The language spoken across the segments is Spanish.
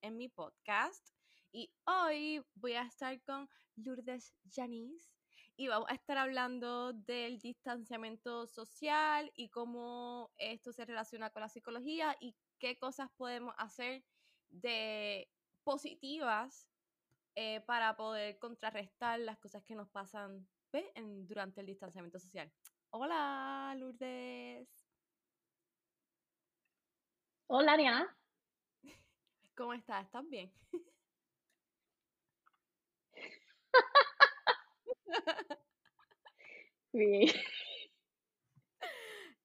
en mi podcast. Y hoy voy a estar con Lourdes Janice y vamos a estar hablando del distanciamiento social y cómo esto se relaciona con la psicología y qué cosas podemos hacer de positivas eh, para poder contrarrestar las cosas que nos pasan durante el distanciamiento social. Hola, Lourdes. Hola, Ariana. ¿Cómo estás? ¿Estás bien? bien.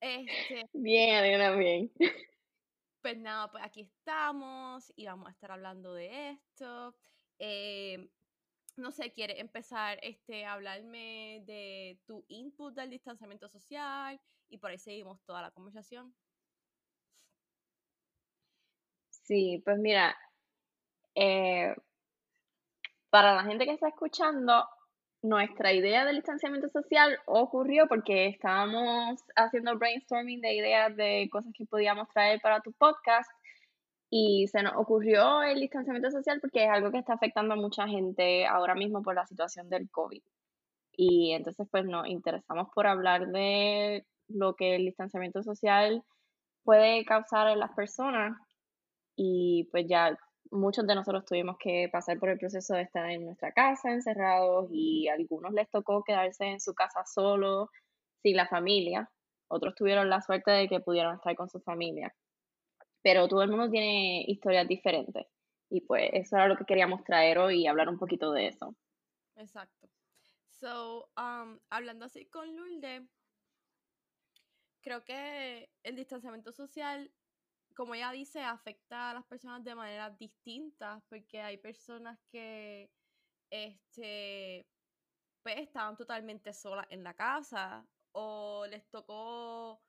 Este, bien, Ariana, bien. Pues nada, pues aquí estamos y vamos a estar hablando de esto. Eh, no sé, quiere empezar este, a hablarme de tu input del distanciamiento social y por ahí seguimos toda la conversación. Sí, pues mira, eh, para la gente que está escuchando, nuestra idea del distanciamiento social ocurrió porque estábamos haciendo brainstorming de ideas de cosas que podíamos traer para tu podcast y se nos ocurrió el distanciamiento social porque es algo que está afectando a mucha gente ahora mismo por la situación del COVID. Y entonces pues nos interesamos por hablar de lo que el distanciamiento social puede causar en las personas y pues ya muchos de nosotros tuvimos que pasar por el proceso de estar en nuestra casa encerrados y a algunos les tocó quedarse en su casa solo, sin la familia. Otros tuvieron la suerte de que pudieron estar con su familia pero todo el mundo tiene historias diferentes. Y pues eso era lo que queríamos traer hoy y hablar un poquito de eso. Exacto. So, um, hablando así con Lourdes, creo que el distanciamiento social, como ella dice, afecta a las personas de maneras distintas, porque hay personas que este, pues, estaban totalmente solas en la casa o les tocó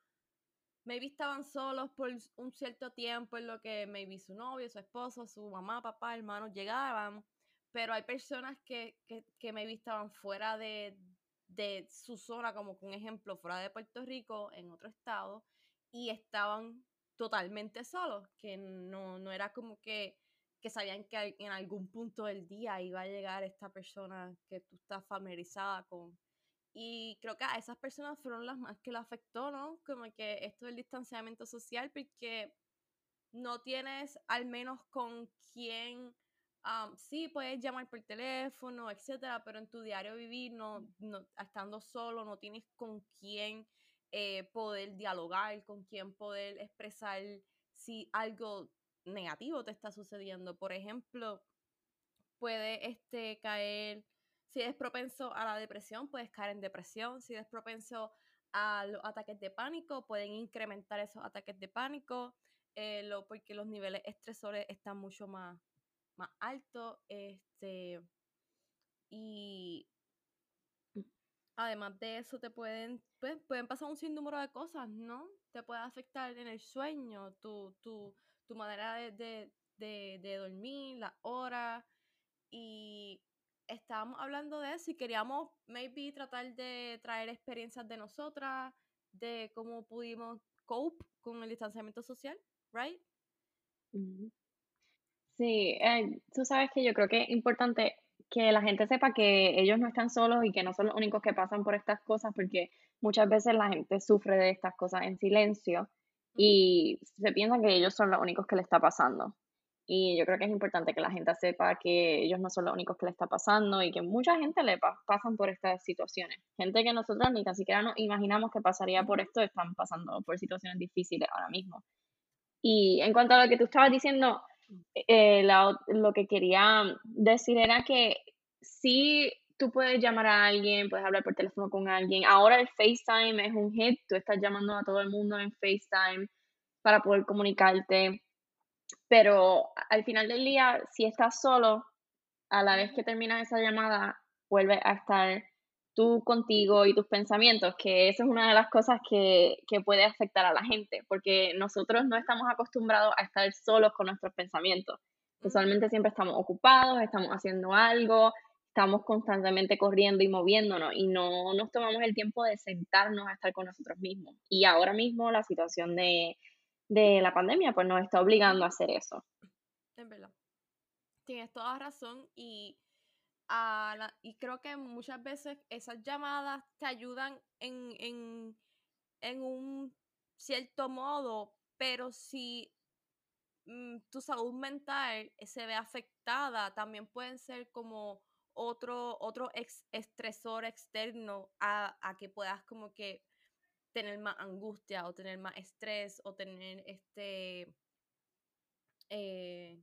maybe estaban solos por un cierto tiempo en lo que maybe su novio, su esposo, su mamá, papá, hermanos llegaban, pero hay personas que, que, que maybe estaban fuera de, de su zona, como un ejemplo, fuera de Puerto Rico, en otro estado, y estaban totalmente solos, que no, no era como que, que sabían que en algún punto del día iba a llegar esta persona que tú estás familiarizada con, y creo que a esas personas fueron las más que lo afectó, ¿no? Como que esto del distanciamiento social, porque no tienes al menos con quién, sí, puedes llamar por teléfono, etcétera, pero en tu diario vivir, no, no estando solo, no tienes con quién eh, poder dialogar, con quién poder expresar si algo negativo te está sucediendo. Por ejemplo, puede este, caer si eres propenso a la depresión, puedes caer en depresión. Si eres propenso a los ataques de pánico, pueden incrementar esos ataques de pánico, eh, lo, porque los niveles estresores están mucho más, más altos. Este, y además de eso, te pueden, pues, pueden pasar un sinnúmero de cosas, ¿no? Te puede afectar en el sueño, tu, tu, tu manera de, de, de, dormir, las horas. Y estábamos hablando de eso y queríamos maybe tratar de traer experiencias de nosotras, de cómo pudimos cope con el distanciamiento social, ¿right? Sí, eh, tú sabes que yo creo que es importante que la gente sepa que ellos no están solos y que no son los únicos que pasan por estas cosas, porque muchas veces la gente sufre de estas cosas en silencio y se piensa que ellos son los únicos que le está pasando. Y yo creo que es importante que la gente sepa que ellos no son los únicos que le está pasando y que mucha gente le pasan por estas situaciones. Gente que nosotros ni tan siquiera nos imaginamos que pasaría por esto, están pasando por situaciones difíciles ahora mismo. Y en cuanto a lo que tú estabas diciendo, eh, lo que quería decir era que si tú puedes llamar a alguien, puedes hablar por teléfono con alguien. Ahora el FaceTime es un hit, tú estás llamando a todo el mundo en FaceTime para poder comunicarte pero al final del día, si estás solo, a la vez que terminas esa llamada, vuelves a estar tú contigo y tus pensamientos, que eso es una de las cosas que, que puede afectar a la gente, porque nosotros no estamos acostumbrados a estar solos con nuestros pensamientos. Usualmente siempre estamos ocupados, estamos haciendo algo, estamos constantemente corriendo y moviéndonos y no nos tomamos el tiempo de sentarnos a estar con nosotros mismos. Y ahora mismo la situación de, de la pandemia pues nos está obligando a hacer eso. Es verdad. Tienes toda razón y, a y creo que muchas veces esas llamadas te ayudan en, en, en un cierto modo, pero si mm, tu salud mental se ve afectada, también pueden ser como otro, otro estresor externo a, a, que puedas como que tener más angustia o tener más estrés o tener este, eh,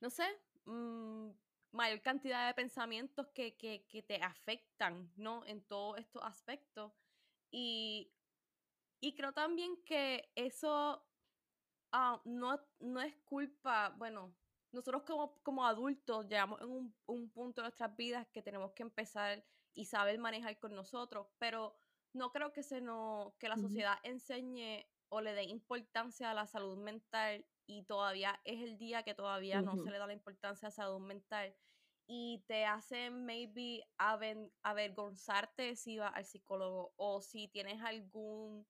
no sé, mm, mayor cantidad de pensamientos que, que, que, te afectan, ¿no? En todos estos aspectos. Y, y creo también que eso ah, no, no es culpa, bueno, nosotros como, como adultos llegamos en un, un, punto de nuestras vidas que tenemos que empezar y saber manejar con nosotros, pero no creo que, se no, que la sociedad enseñe o le dé importancia a la salud mental y todavía es el día que todavía no se le da la importancia a salud mental y te hace maybe avergonzarte si vas al psicólogo o si tienes alguna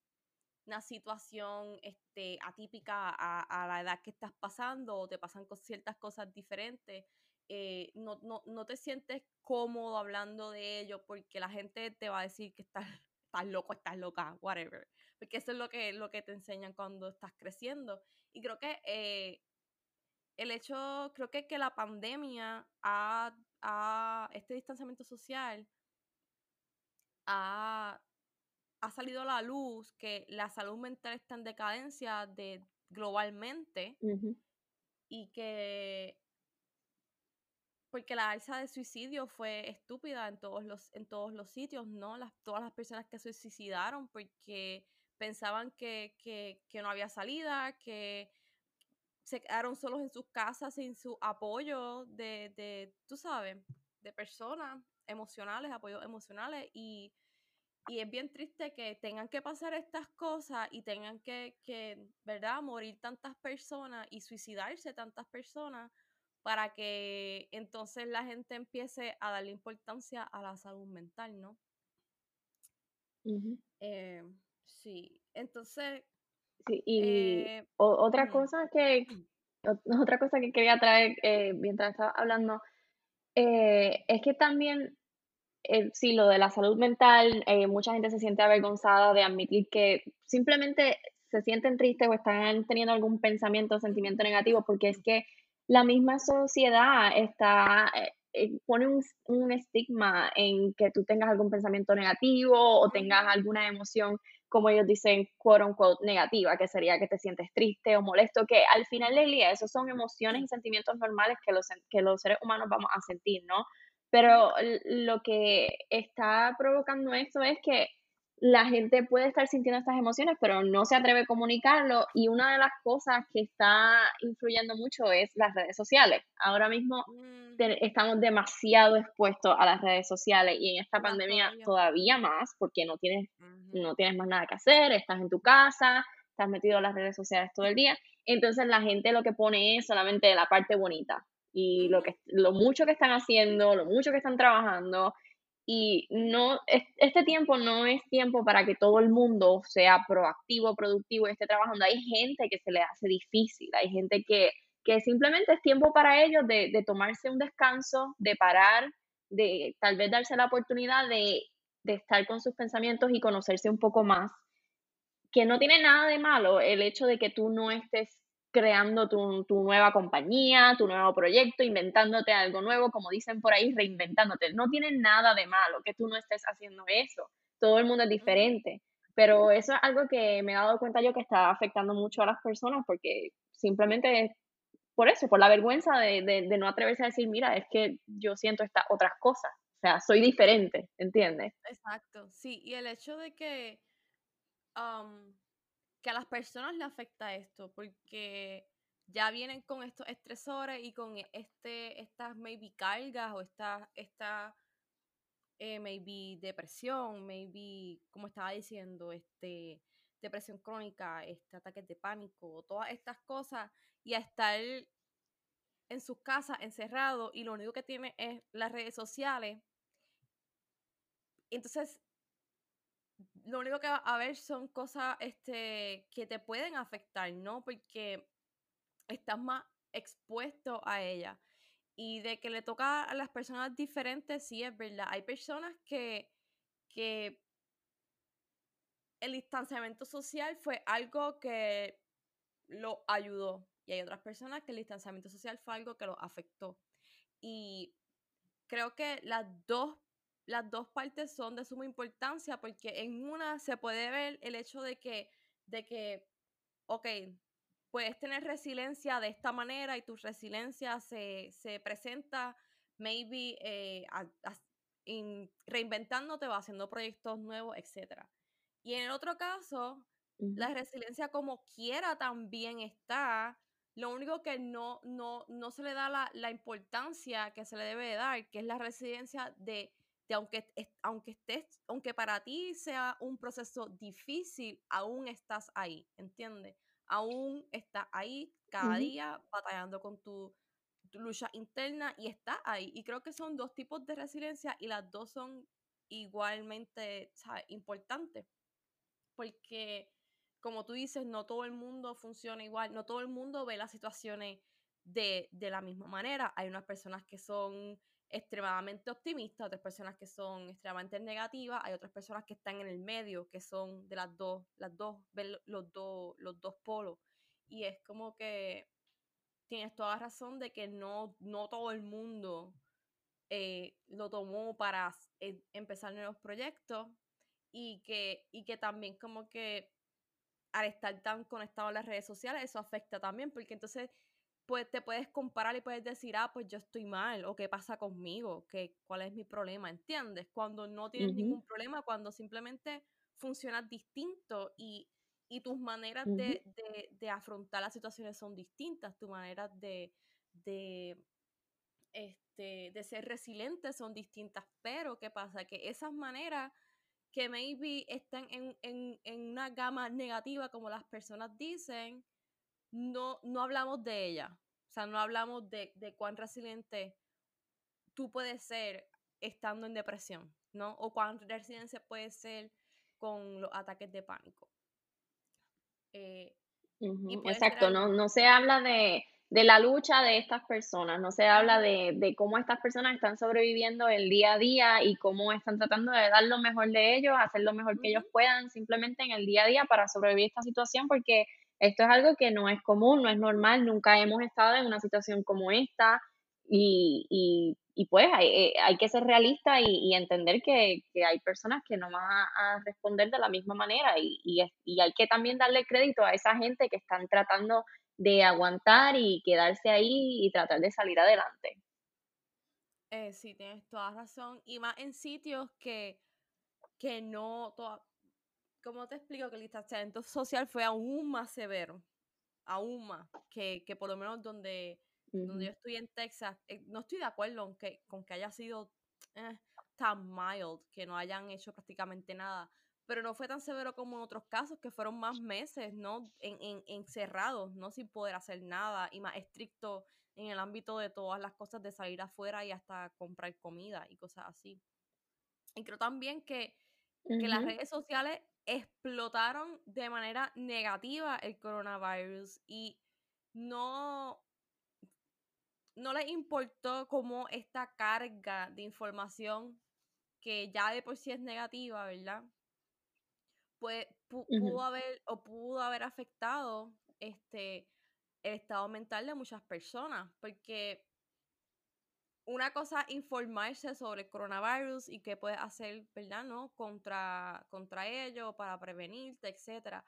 situación este, atípica a, la edad que estás pasando o te pasan con ciertas cosas diferentes, eh, no, no, no, te sientes cómodo hablando de ello porque la gente te va a decir que estás, estás loco, estás loca, whatever. Porque eso es lo que, lo que te enseñan cuando estás creciendo. Y creo que eh, el hecho, creo que, que la pandemia a, este distanciamiento social ha, salido a la luz que la salud mental está en decadencia de, globalmente y que porque la alza de suicidio fue estúpida en todos los, en todos los sitios, ¿no? Las, todas las personas que se suicidaron porque pensaban que, que, que no había salida, que se quedaron solos en sus casas sin su apoyo de, de tú sabes, de personas emocionales, apoyos emocionales y, y, es bien triste que tengan que pasar estas cosas y tengan que, que, ¿verdad?, morir tantas personas y suicidarse tantas personas para que entonces la gente empiece a darle importancia a la salud mental, ¿no? Eh, sí, entonces Sí, y eh, otra cosa que otra cosa que quería traer eh, mientras estaba hablando eh, es que también sí, lo de la salud mental, mucha gente se siente avergonzada de admitir que simplemente se sienten tristes o están teniendo algún pensamiento o sentimiento negativo, porque es que la misma sociedad está, pone un, un, estigma en que tú tengas algún pensamiento negativo o tengas alguna emoción como ellos dicen, quote unquote, negativa, que sería que te sientes triste o molesto, que al final del día esos son emociones y sentimientos normales que los, que los seres humanos vamos a sentir, ¿no? Pero lo que está provocando esto es que la gente puede estar sintiendo estas emociones, pero no se atreve a comunicarlo. Y una de las cosas que está influyendo mucho es las redes sociales. Ahora mismo mm. estamos demasiado expuestos a las redes sociales y en esta pandemia todavía. más, porque no tienes, no tienes más nada que hacer, estás en tu casa, estás metido en las redes sociales todo el día. Entonces la gente lo que pone es solamente la parte bonita y lo, que, lo mucho que están haciendo, lo mucho que están trabajando y no, este tiempo no es tiempo para que todo el mundo sea proactivo, productivo y esté trabajando. Hay gente que se le hace difícil, hay gente que, que simplemente es tiempo para ellos de, de, tomarse un descanso, de parar, de tal vez darse la oportunidad de, de estar con sus pensamientos y conocerse un poco más. Que no tiene nada de malo el hecho de que tú no estés creando tu, tu, nueva compañía, tu nuevo proyecto, inventándote algo nuevo, como dicen por ahí, reinventándote. No tiene nada de malo que tú no estés haciendo eso. Todo el mundo es diferente. Pero eso es algo que me he dado cuenta yo que está afectando mucho a las personas porque simplemente por eso, por la vergüenza de, de, no atreverse a decir, mira, es que yo siento estas otras cosas. O sea, soy diferente, ¿entiendes? Exacto, sí. Y el hecho de que que a las personas le afecta esto, porque ya vienen con estos estresores y con este, estas maybe cargas o esta, esta eh, maybe depresión, maybe, como estaba diciendo, este, depresión crónica, este, ataques de pánico, todas estas cosas, y a estar en sus casas encerrados y lo único que tiene es las redes sociales. Entonces, lo único que va a haber son cosas este, que te pueden afectar, ¿no? Porque estás más expuesto a ella. Y de que le toca a las personas diferentes, sí es verdad. Hay personas que, que el distanciamiento social fue algo que lo ayudó. Y hay otras personas que el distanciamiento social fue algo que lo afectó. Y creo que las dos, las dos partes son de suma importancia porque en una se puede ver el hecho de que, de que ok, puedes tener resiliencia de esta manera y tu resiliencia se, presenta maybe eh, reinventándote va haciendo proyectos nuevos, etc. Y en el otro caso, la resiliencia como quiera también está, lo único que no, no, no se le da la, la, importancia que se le debe dar, que es la resiliencia de, aunque, aunque estés, aunque para ti sea un proceso difícil, aún estás ahí, ¿entiendes? aún está ahí cada día batallando con tu, lucha interna y está ahí. Y creo que son dos tipos de resiliencia y las dos son igualmente importantes. Porque, como tú dices, no todo el mundo funciona igual, no todo el mundo ve las situaciones de, de la misma manera. Hay unas personas que son extremadamente optimistas, otras personas que son extremadamente negativas, hay otras personas que están en el medio, que son de las dos, las dos, los dos, los dos polos. Y es como que tienes toda razón de que no, no todo el mundo eh, lo tomó para eh, empezar nuevos proyectos y que, y que también como que al estar tan conectado a las redes sociales, eso afecta también, porque entonces pues te puedes comparar y puedes decir, ah, pues yo estoy mal, o qué pasa conmigo, ¿Qué, cuál es mi problema, ¿entiendes? Cuando no tienes ningún problema, cuando simplemente funcionas distinto y, tus maneras de, afrontar las situaciones son distintas, tus maneras de, de, este, de ser resiliente son distintas, pero ¿qué pasa? Que esas maneras que maybe están en, en una gama negativa, como las personas dicen, no, no hablamos de ella. O sea, no hablamos de, cuán resiliente tú puedes ser estando en depresión, ¿no? O cuán resiliente puedes ser con los ataques de pánico. Eh, exacto, no, no se habla de, la lucha de estas personas, no se habla de, cómo estas personas están sobreviviendo el día a día y cómo están tratando de dar lo mejor de ellos, hacer lo mejor que ellos puedan simplemente en el día a día para sobrevivir esta situación, porque esto es algo que no es común, no es normal, nunca hemos estado en una situación como esta y, y, pues hay, eh, hay, que ser realista y, entender que, que, hay personas que no van a, responder de la misma manera y, hay que también darle crédito a esa gente que están tratando de aguantar y quedarse ahí y tratar de salir adelante. Eh, sí, tienes toda razón. Y más en sitios que, que no, ¿cómo te explico que el distanciamiento social fue aún más severo? Aún más, que, por lo menos donde, donde yo estoy en Texas, eh, no estoy de acuerdo con que, haya sido eh, tan mild, que no hayan hecho prácticamente nada, pero no fue tan severo como en otros casos, que fueron más meses, ¿no? En, en, encerrados, ¿no? Sin poder hacer nada y más estricto en el ámbito de todas las cosas de salir afuera y hasta comprar comida y cosas así. Y creo también que, que las redes sociales explotaron de manera negativa el coronavirus y no, no les importó cómo esta carga de información que ya de por sí es negativa, ¿verdad? Pues pudo haber o pudo haber afectado este el estado mental de muchas personas, porque una cosa informarse sobre el coronavirus y qué puedes hacer, ¿verdad? ¿No? Contra, contra ello, para prevenirte, etcétera.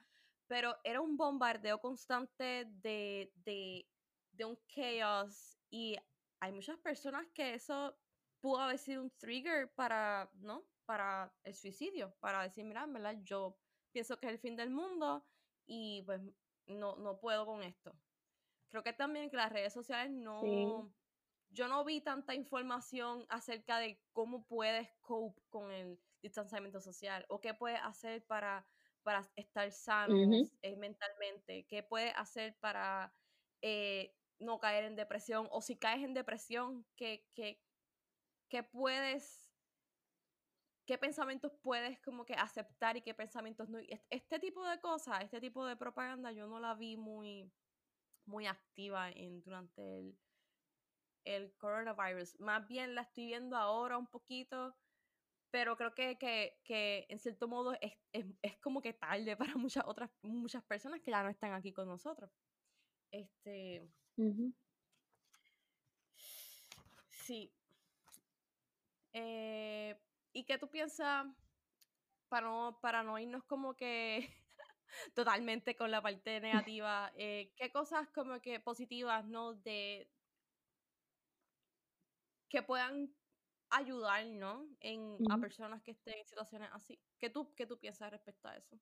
Pero era un bombardeo constante de, de, de un chaos y hay muchas personas que eso pudo haber sido un trigger para, ¿no? Para el suicidio, para decir, mira, ¿verdad? Yo pienso que es el fin del mundo y pues no, no puedo con esto. Creo que también que las redes sociales no, yo no vi tanta información acerca de cómo puedes cope con el distanciamiento social o qué puedes hacer para, para estar sano eh, mentalmente, qué puedes hacer para eh, no caer en depresión o si caes en depresión, ¿qué, qué, qué puedes, qué pensamientos puedes como que aceptar y qué pensamientos no? Este tipo de cosas, este tipo de propaganda yo no la vi muy, muy activa en, durante el, el coronavirus. Más bien la estoy viendo ahora un poquito, pero creo que, que, que en cierto modo es, es, es, como que tarde para muchas otras muchas personas que ya no están aquí con nosotros. Este. Sí. Eh, ¿Y qué tú piensas para no, para no irnos como que totalmente con la parte negativa? Eh, ¿Qué cosas como que positivas, no? De que puedan ayudar, ¿no? En, a personas que estén en situaciones así. ¿Qué tú, qué tú piensas respecto a eso?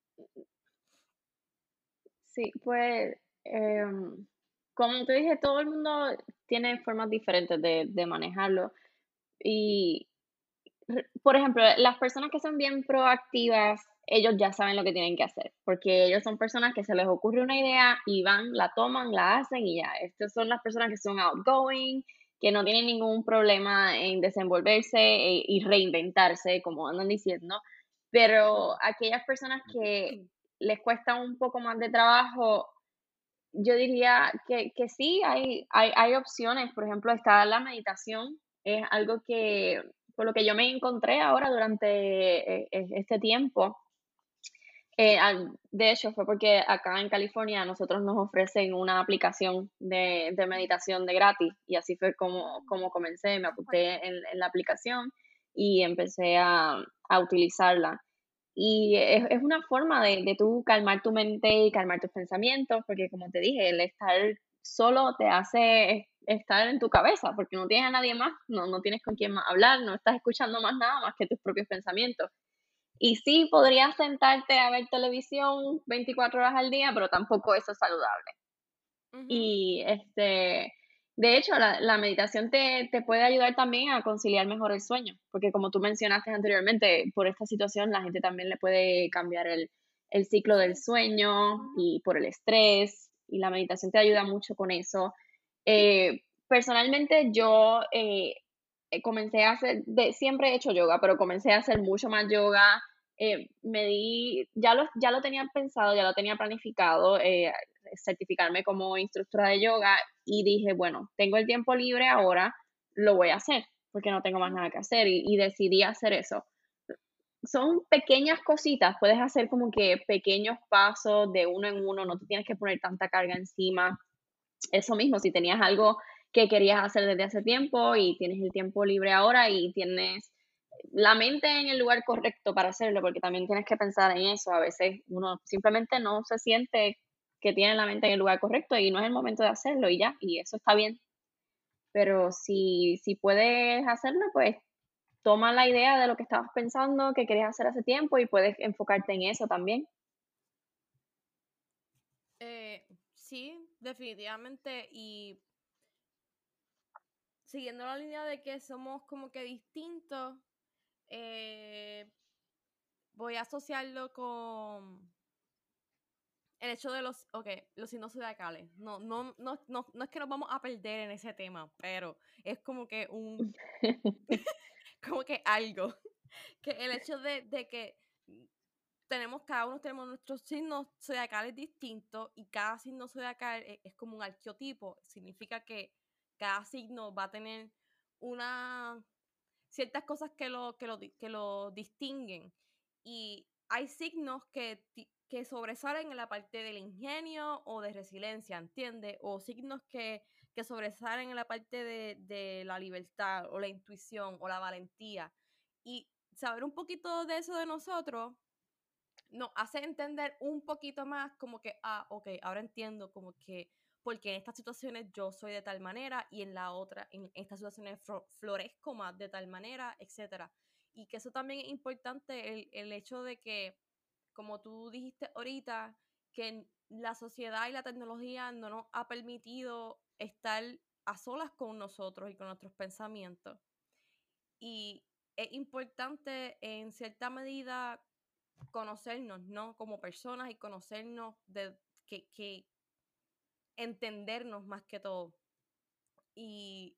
Sí, pues Em, como te dije, todo el mundo tiene formas diferentes de, de manejarlo. Y, por ejemplo, las personas que son bien proactivas, ellos ya saben lo que tienen que hacer, porque ellos son personas que se les ocurre una idea y van, la toman, la hacen y ya. Estas son las personas que son outgoing, que no tienen ningún problema en desenvolverse e, y reinventarse, como andan diciendo. Pero aquellas personas que les cuesta un poco más de trabajo, yo diría que, que sí, hay, hay, hay, opciones. Por ejemplo, está la meditación. Es algo que, por lo que yo me encontré ahora durante eh, e, este tiempo. Eh, de hecho, fue porque acá en California nosotros nos ofrecen una aplicación de, meditación de gratis y así fue como, como comencé. Me apunté en, la aplicación y empecé a, a utilizarla. Y es, es una forma de, de tú calmar tu mente y calmar tus pensamientos, porque como te dije, el estar solo te hace estar en tu cabeza, porque no tienes a nadie más, no, no tienes con quién más hablar, no estás escuchando más nada más que tus propios pensamientos. Y sí, podrías sentarte a ver televisión 24 horas al día, pero tampoco eso es saludable. Y este, de hecho, la, meditación te, puede ayudar también a conciliar mejor el sueño, porque como tú mencionaste anteriormente, por esta situación la gente también le puede cambiar el, ciclo del sueño y por el estrés, y la meditación te ayuda mucho con eso. Eh, personalmente yo eh, comencé a hacer, siempre he hecho yoga, pero comencé a hacer mucho más yoga. Eh, me di, ya lo, ya lo tenía pensado, ya lo tenía planificado, certificarme como instructora de yoga y dije, bueno, tengo el tiempo libre ahora, lo voy a hacer porque no tengo más nada que hacer y, decidí hacer eso. Son pequeñas cositas, puedes hacer como que pequeños pasos de uno en uno, no te tienes que poner tanta carga encima. Eso mismo, si tenías algo que querías hacer desde hace tiempo y tienes el tiempo libre ahora y tienes la mente en el lugar correcto para hacerlo, porque también tienes que pensar en eso. A veces uno simplemente no se siente que tienen la mente en el lugar correcto y no es el momento de hacerlo y ya, y eso está bien. Pero si, si puedes hacerlo, pues toma la idea de lo que estabas pensando, que querías hacer hace tiempo y puedes enfocarte en eso también. Eh, sí, definitivamente. Y siguiendo la línea de que somos como que distintos, eh, voy a asociarlo con el hecho de los, ok, los signos zodiacales, no, no, no, no, no es que nos vamos a perder en ese tema, pero es como que un, como que algo, que el hecho de, de que tenemos, cada uno tenemos nuestros signos zodiacales distintos y cada signo zodiacal es, es como un arqueotipo, significa que cada signo va a tener una ciertas cosas que lo, que lo, que lo distinguen y hay signos que que sobresalen en la parte del ingenio o de resiliencia, ¿entiendes? O signos que, que sobresalen en la parte de, de, la libertad o la intuición o la valentía. Y saber un poquito de eso de nosotros nos hace entender un poquito más como que, ah, ok, ahora entiendo como que, porque en estas situaciones yo soy de tal manera y en la otra, en estas situaciones florezco más de tal manera, etc. Y que eso también es importante, el, el hecho de que como tú dijiste ahorita, que la sociedad y la tecnología no nos ha permitido estar a solas con nosotros y con nuestros pensamientos. Y es importante en cierta medida conocernos, ¿no? Como personas y conocernos de que, que entendernos más que todo. Y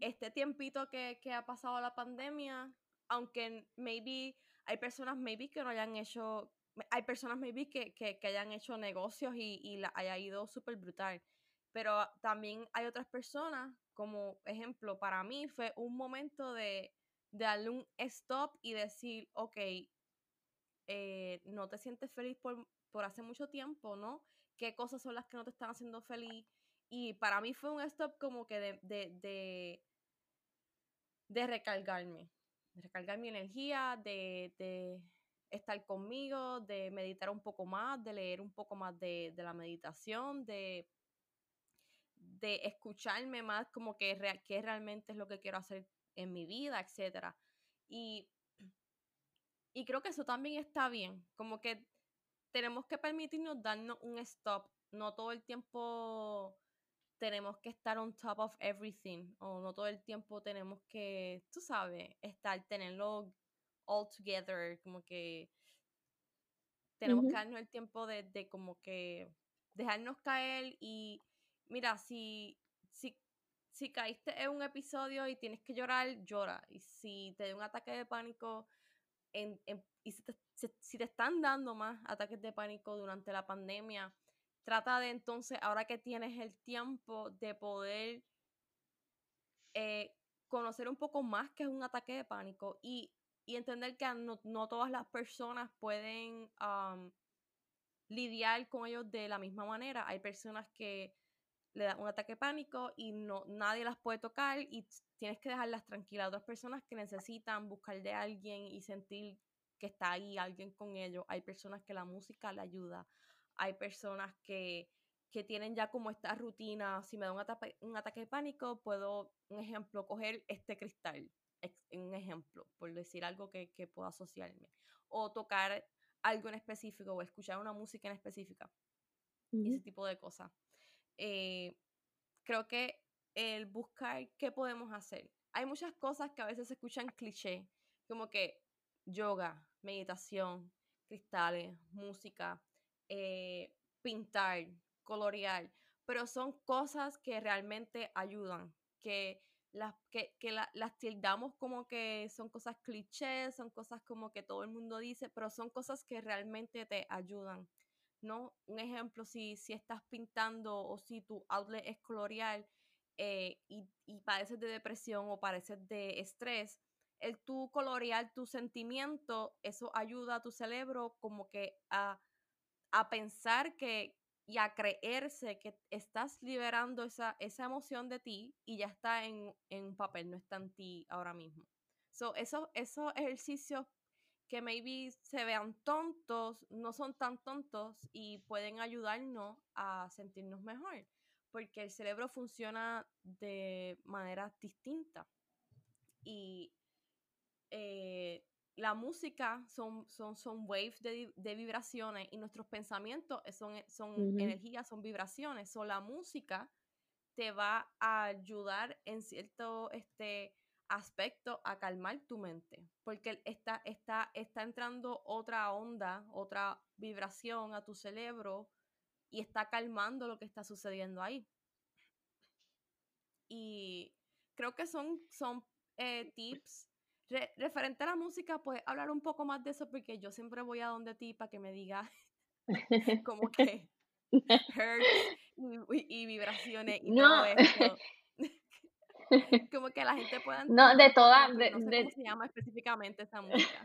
este tiempito que, que, ha pasado la pandemia, aunque maybe hay personas maybe que no hayan hecho, hay personas maybe que, que, que hayan hecho negocios y, y la haya ido súper brutal, pero también hay otras personas, como ejemplo, para mí fue un momento de, de darle un stop y decir, ok, eh, no te sientes feliz por, por hace mucho tiempo, ¿no? ¿Qué cosas son las que no te están haciendo feliz? Y para mí fue un stop como que de, de, de, recargarme, de recargar mi energía, de, de, estar conmigo, de meditar un poco más, de leer un poco más de, de la meditación, de, de escucharme más como que qué realmente es lo que quiero hacer en mi vida, etc. Y, y creo que eso también está bien, como que tenemos que permitirnos darnos un stop, no todo el tiempo tenemos que estar on top of everything o no todo el tiempo tenemos que, tú sabes, estar, tenerlo all together, como que tenemos que darnos el tiempo de, de, como que dejarnos caer y mira, si, si, si caíste en un episodio y tienes que llorar, llora. Y si te da un ataque de pánico y si te, están dando más ataques de pánico durante la pandemia, trata de entonces, ahora que tienes el tiempo de poder eh, conocer un poco más que es un ataque de pánico y, entender que no, todas las personas pueden lidiar con ellos de la misma manera. Hay personas que le dan un ataque de pánico y no, nadie las puede tocar y tienes que dejarlas tranquilas. Otras personas que necesitan buscar de alguien y sentir que está ahí alguien con ellos. Hay personas que la música le ayuda hay personas que, tienen ya como esta rutina, si me da un, ataque, un ataque de pánico, puedo, un ejemplo, coger este cristal, un ejemplo, por decir algo que, que pueda asociarme, o tocar algo en específico, o escuchar una música en específica, ese tipo de cosas. Eh, creo que el buscar qué podemos hacer. Hay muchas cosas que a veces se escuchan cliché, como que yoga, meditación, cristales, música, eh, pintar, colorear, pero son cosas que realmente ayudan, que las, que, las tildamos como que son cosas clichés, son cosas como que todo el mundo dice, pero son cosas que realmente te ayudan, ¿no? Un ejemplo, si, si estás pintando o si tu outlet es colorear eh, y, padeces de depresión o padeces de estrés, el tú colorear tu sentimiento, eso ayuda a tu cerebro como que a a pensar que y a creerse que estás liberando esa, esa emoción de ti y ya está en, en papel, no está en ti ahora mismo. So, eso, esos ejercicios que maybe se vean tontos, no son tan tontos y pueden ayudarnos a sentirnos mejor, porque el cerebro funciona de manera distinta. Y eh, la música son, son, son waves de, vibraciones y nuestros pensamientos son, son energías, son vibraciones. O la música te va a ayudar en cierto este, aspecto a calmar tu mente, porque está, está, está entrando otra onda, otra vibración a tu cerebro y está calmando lo que está sucediendo ahí. Y creo que son, son eh, tips referente a la música, pues hablar un poco más de eso porque yo siempre voy a donde ti para que me digas como que hertz y, vibraciones y todo esto. como que la gente pueda No, de todas, no sé cómo se llama específicamente esa música.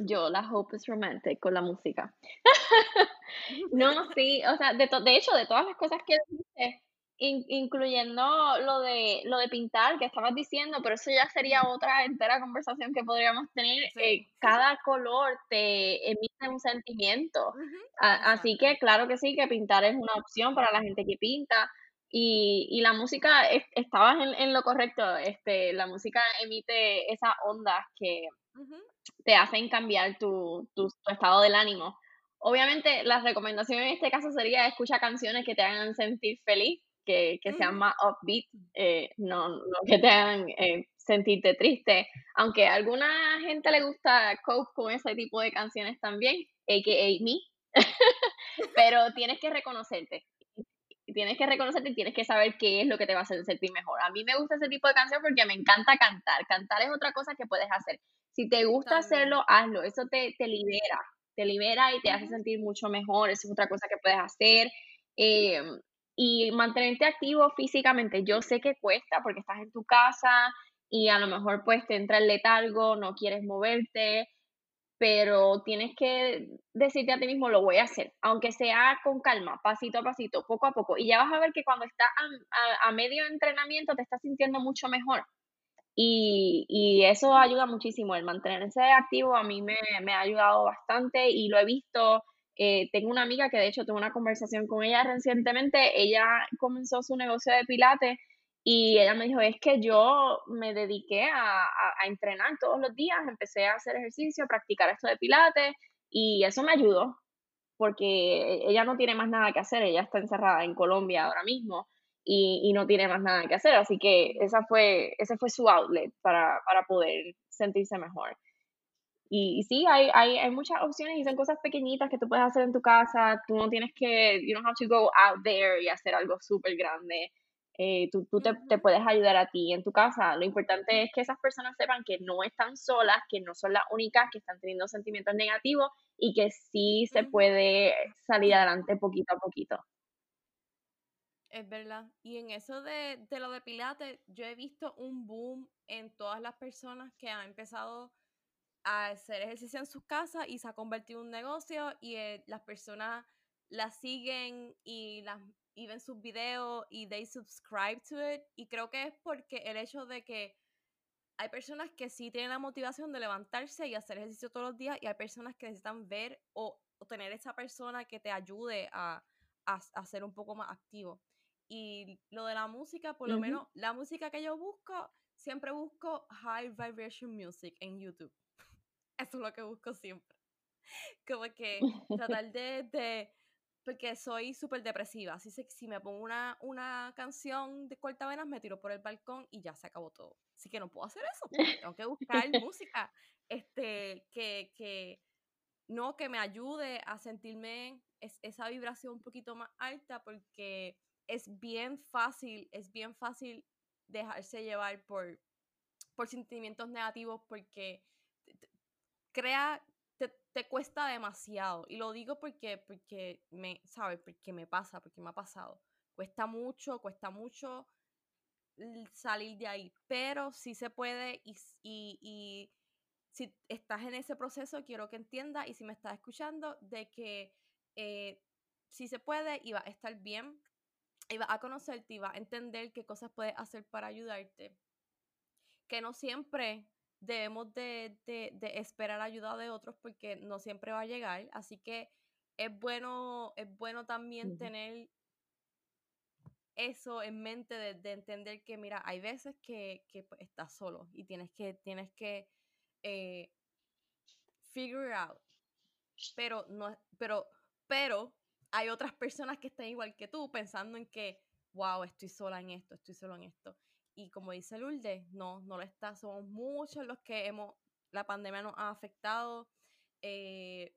Yo, la Hope is Romantic con la música. no, sí, o sea, de, de hecho, de todas las cosas que dices, incluyendo lo de lo de pintar que estabas diciendo, pero eso ya sería otra entera conversación que podríamos tener. Eh, cada color te emite un sentimiento. así que claro que sí, que pintar es una opción para la gente que pinta. Y, y la música, estabas en, en, lo correcto, este, la música emite esas ondas que te hacen cambiar tu, tu, tu estado del ánimo. Obviamente, la recomendación en este caso sería escuchar canciones que te hagan sentir feliz, que, que sean más upbeat, eh, no, no, que te hagan eh, sentirte triste. Aunque a alguna gente le gusta cope con ese tipo de canciones también, a.k.a. me, pero tienes que reconocerte. tienes que reconocerte y tienes que saber qué es lo que te va a hacer sentir mejor. A mí me gusta ese tipo de canción porque me encanta cantar. Cantar es otra cosa que puedes hacer. Si te gusta hacerlo, hazlo. Eso te, te libera, te libera y te hace sentir mucho mejor. Eso es otra cosa que puedes hacer. Eh, y mantenerte activo físicamente. Yo sé que cuesta porque estás en tu casa y a lo mejor pues te entra el letargo, no quieres moverte, pero tienes que decirte a ti mismo, lo voy a hacer, aunque sea con calma, pasito a pasito, poco a poco. Y ya vas a ver que cuando estás a, medio entrenamiento te estás sintiendo mucho mejor. Y, y, eso ayuda muchísimo, el mantenerse activo a mí me, me ha ayudado bastante y lo he visto. Eh, tengo una amiga que de hecho tuve una conversación con ella recientemente, ella comenzó su negocio de pilates y ella me dijo, es que yo me dediqué a, a, entrenar todos los días, empecé a hacer ejercicio, a practicar esto de pilates y eso me ayudó porque ella no tiene más nada que hacer, ella está encerrada en Colombia ahora mismo y, y no tiene más nada que hacer, así que esa fue, ese fue su outlet para, para poder sentirse mejor. Y, y, sí, hay, hay, hay muchas opciones y son cosas pequeñitas que tú puedes hacer en tu casa, tú no tienes que, you don't have to go out there y hacer algo súper grande. Eh, tú, tú te, te, puedes ayudar a ti en tu casa. Lo importante es que esas personas sepan que no están solas, que no son las únicas que están teniendo sentimientos negativos y que sí se puede salir adelante poquito a poquito. Es verdad. Y en eso de, de lo de Pilates, yo he visto un boom en todas las personas que han empezado a hacer ejercicio en sus casas y se ha convertido en un negocio y eh, las personas las siguen y las y ven sus videos y they subscribe to it. Y creo que es porque el hecho de que hay personas que sí tienen la motivación de levantarse y hacer ejercicio todos los días y hay personas que necesitan ver o, tener esa persona que te ayude a, a, ser un poco más activo. Y lo de la música, por lo menos la música que yo busco, siempre busco high vibration music en YouTube. Eso es lo que busco siempre. Como que tratar de porque soy súper depresiva. Así que si me pongo una, una canción de cortavenas, me tiro por el balcón y ya se acabó todo. Así que no puedo hacer eso. Tengo que buscar música este, que, que, no, que me ayude a sentirme esa vibración un poquito más alta porque es bien fácil, es bien fácil dejarse llevar por, por sentimientos negativos porque crea te cuesta demasiado. Y lo digo porque, porque me, ¿sabes? Porque me pasa, porque me ha pasado. Cuesta mucho, cuesta mucho salir de ahí. Pero sí se puede y, y, si estás en ese proceso, quiero que entiendas y si me estás escuchando, de que eh, sí se puede y va a estar bien, y va a conocerte y va a entender qué cosas puedes hacer para ayudarte. Que no siempre debemos de, de, de, esperar ayuda de otros porque no siempre va a llegar. Así que es bueno, es bueno también tener eso en mente de, entender que, mira, hay veces que, que pues, estás solo y tienes que, tienes que eh, figure out. Pero no, pero, pero hay otras personas que están igual que tú pensando en que, wow, estoy sola en esto, estoy solo en esto y como dice Lourdes, no, no lo está, somos muchos los que hemos, la pandemia nos ha afectado. Eh,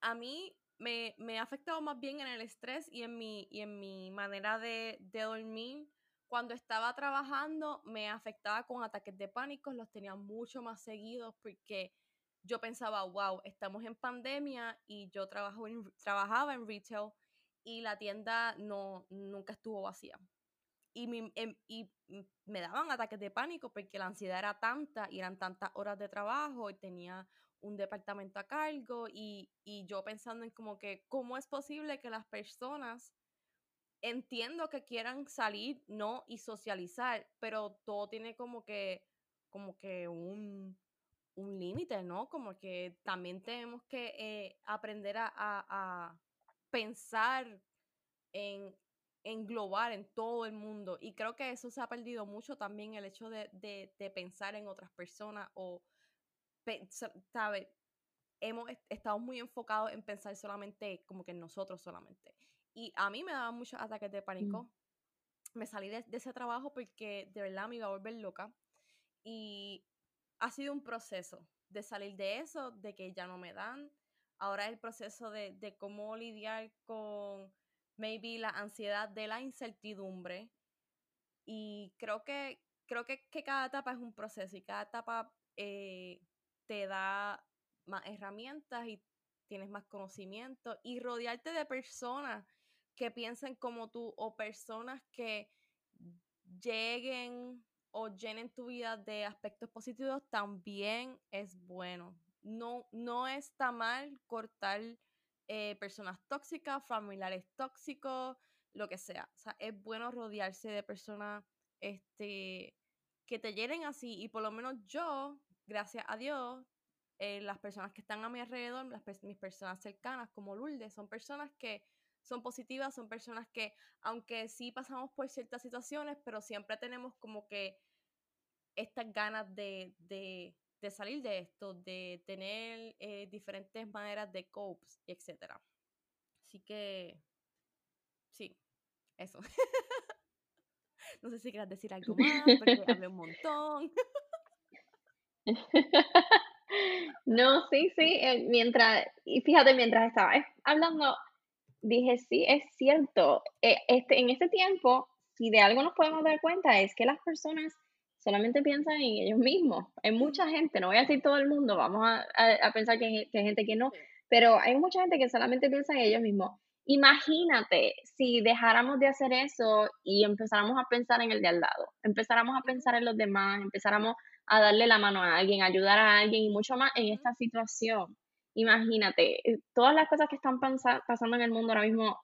a mí me, me, ha afectado más bien en el estrés y en mi, y en mi manera de, de dormir. Cuando estaba trabajando me afectaba con ataques de pánico, los tenía mucho más seguidos porque yo pensaba, wow, estamos en pandemia y yo trabajo trabajaba en retail y la tienda no, nunca estuvo vacía y, em, y me daban ataques de pánico porque la ansiedad era tanta y eran tantas horas de trabajo y tenía un departamento a cargo y, y yo pensando en como que cómo es posible que las personas entiendo que quieran salir, ¿no? Y socializar, pero todo tiene como que, como que un, un límite, ¿no? Como que también tenemos que eh, aprender a, a, a, pensar en, englobar en todo el mundo. Y creo que eso se ha perdido mucho también, el hecho de, de, pensar en otras personas o, ¿sabe? Hemos estado muy enfocados en pensar solamente como que en nosotros solamente. Y a mí me daban muchos ataques de mm. pánico. Me salí de, ese trabajo porque de verdad me iba a volver loca. Y ha sido un proceso de salir de eso, de que ya no me dan. Ahora es el proceso de, de cómo lidiar con maybe la ansiedad de la incertidumbre. Y creo que, creo que, cada etapa es un proceso y cada etapa eh, te da más herramientas y tienes más conocimiento y rodearte de personas que piensen como tú o personas que lleguen o llenen tu vida de aspectos positivos también es bueno. No, no está mal cortar eh, personas tóxicas, familiares tóxicos, lo que sea. O sea, es bueno rodearse de personas este, que te llenen así. Y por lo menos yo, gracias a Dios, eh, las personas que están a mi alrededor, las, mis personas cercanas como Lourdes, son personas que son positivas, son personas que, aunque sí pasamos por ciertas situaciones, pero siempre tenemos como que estas ganas de, de, de salir de esto, de tener eh, diferentes maneras de copes, etc. Así que, sí, eso. no sé si quieras decir algo más, porque hablé un montón. No, sí, sí, eh, mientras, y fíjate, mientras estaba hablando, dije, sí, es cierto, eh, este, en este tiempo, si de algo nos podemos dar cuenta, es que las personas solamente piensan en ellos mismos. Hay mucha gente, no voy a decir todo el mundo, vamos a, pensar que hay, que hay gente que no, pero hay mucha gente que solamente piensa en ellos mismos. Imagínate si dejáramos de hacer eso y empezáramos a pensar en el de al lado, empezáramos a pensar en los demás, empezáramos a darle la mano a alguien, a ayudar a alguien y mucho más en esta situación. Imagínate, eh, todas las cosas que están pasando en el mundo ahora mismo,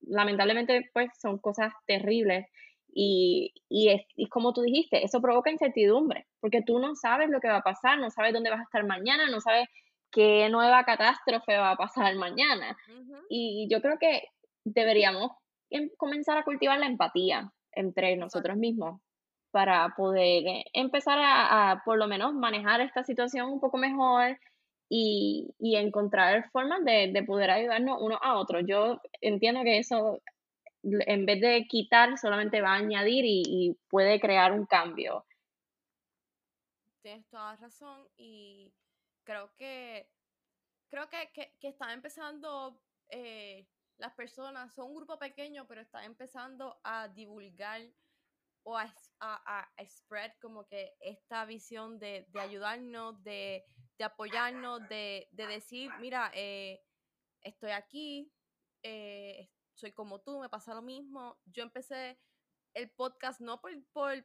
lamentablemente, pues son cosas terribles. Y, y, es, como tú dijiste, eso provoca incertidumbre, porque tú no sabes lo que va a pasar, no sabes dónde vas a estar mañana, no sabes qué nueva catástrofe va a pasar mañana. Y yo creo que deberíamos em, comenzar a cultivar la empatía entre nosotros mismos para poder eh, empezar a, por lo menos manejar esta situación un poco mejor y, encontrar formas de, poder ayudarnos uno a otro. Yo entiendo que eso, en vez de quitar, solamente va a añadir y, puede crear un cambio. Tienes toda razón y creo que creo que, que, están empezando eh, las personas, son un grupo pequeño, pero están empezando a divulgar o a, a, spread como que esta visión de, ayudarnos, de, apoyarnos, de, decir, mira, eh, estoy aquí, eh, soy como tú, me pasa lo mismo. Yo empecé el podcast no por,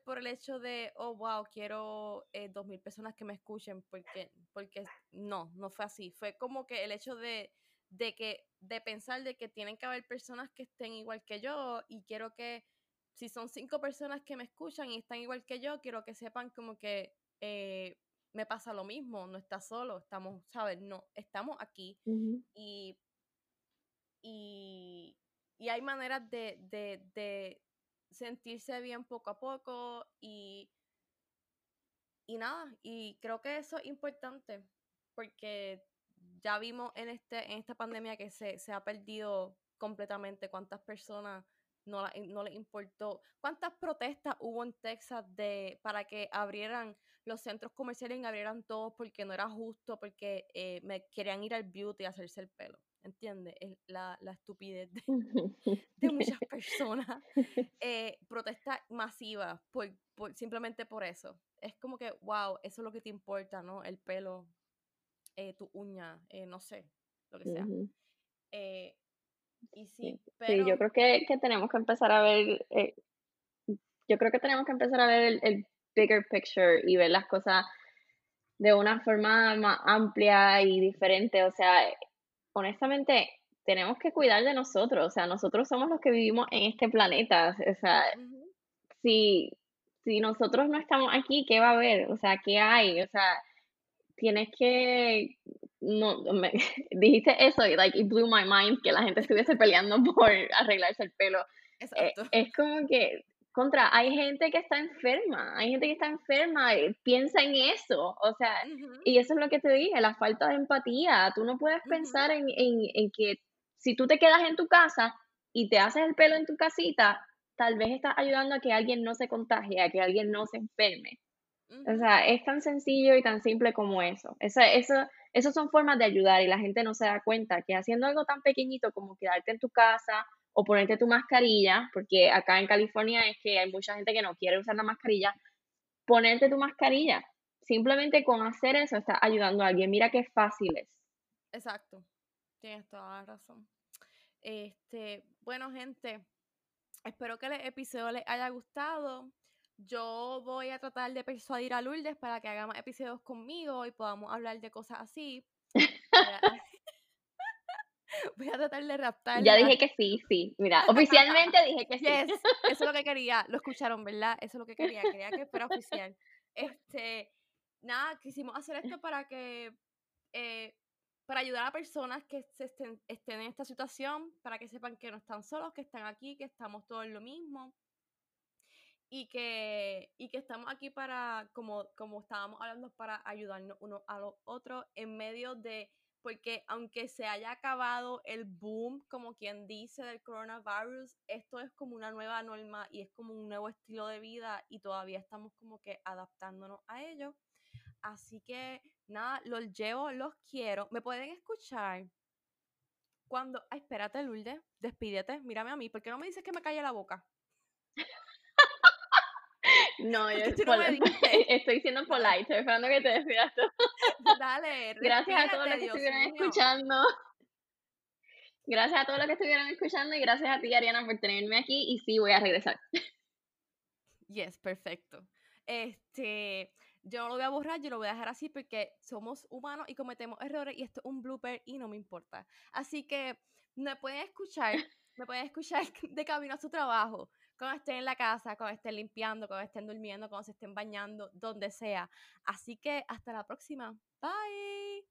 por, el hecho de, oh, wow, quiero eh, dos mil personas que me escuchen, porque, porque no, no fue así. Fue como que el hecho de, de, que, de pensar de que tienen que haber personas que estén igual que yo y quiero que si son cinco personas que me escuchan y están igual que yo, quiero que sepan como que me pasa lo mismo, no estás solo, estamos, ¿sabes? No, estamos aquí y, y, hay maneras de, de, sentirse bien poco a poco y, y nada, y creo que eso es importante porque ya vimos en, este, en esta pandemia que se, se ha perdido completamente cuántas personas no, la, no les importó. ¿Cuántas protestas hubo en Texas de, para que abrieran los centros comerciales abrieran todos porque no era justo, porque eh, me querían ir al beauty a hacerse el pelo? ¿Entiendes? Es la, la estupidez de, de, muchas personas. Eh, protestas masivas por, por, simplemente por eso. Es como que, wow, eso es lo que te importa, ¿no? El pelo, eh, tu uña, eh, no sé, lo que sea. y sí, pero... yo creo que, tenemos que empezar a ver, yo creo que tenemos que empezar a ver el, bigger picture y ver las cosas de una forma más amplia y diferente. O sea, honestamente, tenemos que cuidar de nosotros. O sea, nosotros somos los que vivimos en este planeta. O sea, si, si nosotros no estamos aquí, ¿qué va a haber? O sea, ¿qué hay? O sea, tienes que no, me, dijiste eso y like it blew my mind que la gente estuviese peleando por arreglarse el pelo. Eh, es como que contra, hay gente que está enferma, hay gente que está enferma, y piensa en eso, o sea, y eso es lo que te dije, la falta de empatía. Tú no puedes pensar en, en, en que si tú te quedas en tu casa y te haces el pelo en tu casita, tal vez estás ayudando a que alguien no se contagie, a que alguien no se enferme. O sea, es tan sencillo y tan simple como eso. Eso, eso. Esas son formas de ayudar y la gente no se da cuenta que haciendo algo tan pequeñito como quedarte en tu casa o ponerte tu mascarilla, porque acá en California es que hay mucha gente que no quiere usar la mascarilla, ponerte tu mascarilla. Simplemente con hacer eso estás ayudando a alguien. Mira qué fácil es. Exacto. Tienes toda la razón. Este, bueno, gente, espero que el episodio les haya gustado. Yo voy a tratar de persuadir a Lourdes para que haga más episodios conmigo y podamos hablar de cosas así. Voy a, tratar de raptar. Ya dije que sí, sí. Mira, oficialmente dije que sí. eso es lo que quería. Lo escucharon, ¿verdad? Eso es lo que quería. Quería que fuera oficial. Este, nada, quisimos hacer esto para que eh, para ayudar a personas que estén, estén, en esta situación, para que sepan que no están solos, que están aquí, que estamos todos en lo mismo y que, y que estamos aquí para, como, como estábamos hablando, para ayudarnos uno a los otros en medio de, porque aunque se haya acabado el boom, como quien dice, del coronavirus, esto es como una nueva norma y es como un nuevo estilo de vida y todavía estamos como que adaptándonos a ello. Así que nada, los llevo, los quiero. ¿Me pueden escuchar? Cuando. Ay, espérate, Lourdes, despídete, mírame a mí. ¿Por qué no me dices que me calle la boca? No, yo estoy siendo polite, estoy esperando que te despidas tú. Dale, Gracias a todos los que estuvieron escuchando. Gracias a todos los que estuvieron escuchando y gracias a ti, Ariana, por tenerme aquí. Y sí, voy a regresar. Yes, perfecto. Este, yo no lo voy a borrar, yo lo voy a dejar así porque somos humanos y cometemos errores y esto es un blooper y no me importa. Así que me pueden escuchar, me pueden escuchar de camino a su trabajo, cuando estén en la casa, cuando estén limpiando, cuando estén durmiendo, cuando se estén bañando, donde sea. Así que hasta la próxima. Bye.